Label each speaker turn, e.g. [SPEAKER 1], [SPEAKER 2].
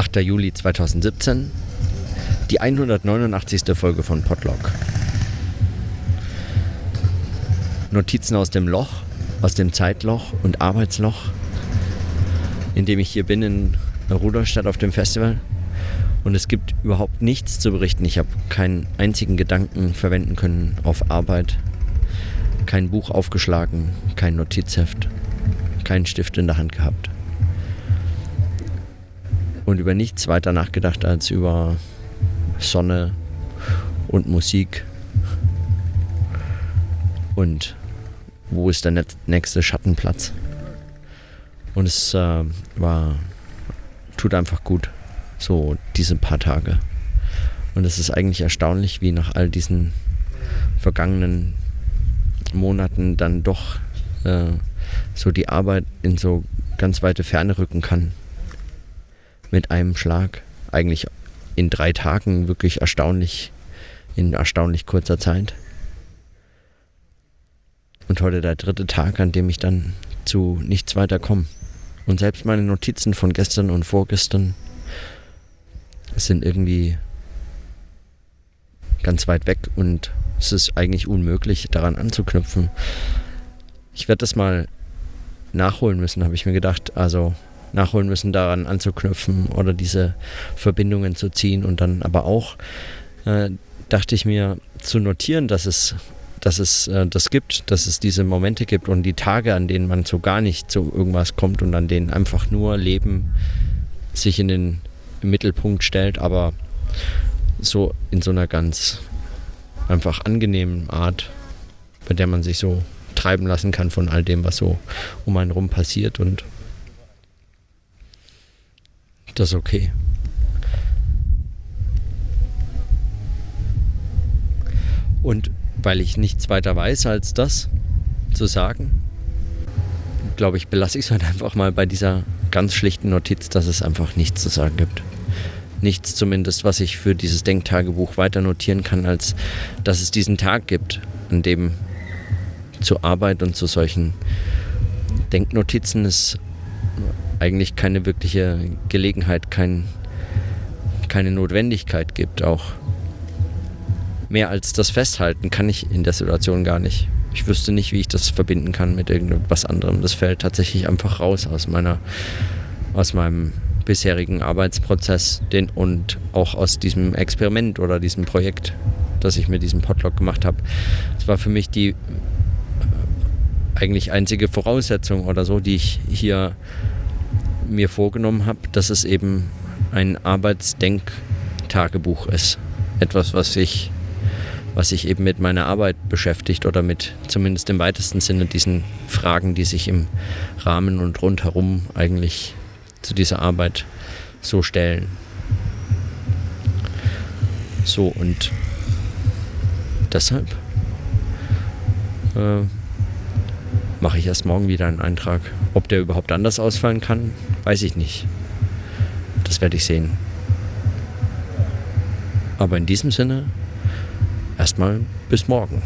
[SPEAKER 1] 8. Juli 2017, die 189. Folge von Podlog. Notizen aus dem Loch, aus dem Zeitloch und Arbeitsloch, in dem ich hier bin in Rudolstadt auf dem Festival. Und es gibt überhaupt nichts zu berichten. Ich habe keinen einzigen Gedanken verwenden können auf Arbeit, kein Buch aufgeschlagen, kein Notizheft, keinen Stift in der Hand gehabt. Und über nichts weiter nachgedacht als über Sonne und Musik und wo ist der nächste Schattenplatz. Und es äh, war, tut einfach gut, so diese paar Tage. Und es ist eigentlich erstaunlich, wie nach all diesen vergangenen Monaten dann doch äh, so die Arbeit in so ganz weite Ferne rücken kann. Mit einem Schlag. Eigentlich in drei Tagen wirklich erstaunlich, in erstaunlich kurzer Zeit. Und heute der dritte Tag, an dem ich dann zu nichts weiter komme. Und selbst meine Notizen von gestern und vorgestern sind irgendwie ganz weit weg und es ist eigentlich unmöglich, daran anzuknüpfen. Ich werde das mal nachholen müssen, habe ich mir gedacht. Also nachholen müssen, daran anzuknüpfen oder diese Verbindungen zu ziehen und dann aber auch äh, dachte ich mir zu notieren, dass es dass es äh, das gibt, dass es diese Momente gibt und die Tage, an denen man so gar nicht zu irgendwas kommt und an denen einfach nur Leben sich in den Mittelpunkt stellt, aber so in so einer ganz einfach angenehmen Art, bei der man sich so treiben lassen kann von all dem, was so um einen rum passiert und das ist okay. Und weil ich nichts weiter weiß als das zu sagen, glaube ich, belasse ich es halt einfach mal bei dieser ganz schlichten Notiz, dass es einfach nichts zu sagen gibt. Nichts zumindest, was ich für dieses Denktagebuch weiter notieren kann, als dass es diesen Tag gibt, an dem zur Arbeit und zu solchen Denknotizen es eigentlich keine wirkliche Gelegenheit, kein, keine Notwendigkeit gibt auch mehr als das Festhalten kann ich in der Situation gar nicht. Ich wüsste nicht, wie ich das verbinden kann mit irgendwas anderem. Das fällt tatsächlich einfach raus aus meiner, aus meinem bisherigen Arbeitsprozess den, und auch aus diesem Experiment oder diesem Projekt, das ich mit diesem Podlog gemacht habe. Es war für mich die äh, eigentlich einzige Voraussetzung oder so, die ich hier mir vorgenommen habe, dass es eben ein Arbeitsdenktagebuch ist. Etwas, was ich was sich eben mit meiner Arbeit beschäftigt oder mit zumindest im weitesten Sinne diesen Fragen, die sich im Rahmen und rundherum eigentlich zu dieser Arbeit so stellen. So und deshalb äh, mache ich erst morgen wieder einen Eintrag. Ob der überhaupt anders ausfallen kann, weiß ich nicht. Das werde ich sehen. Aber in diesem Sinne erstmal bis morgen.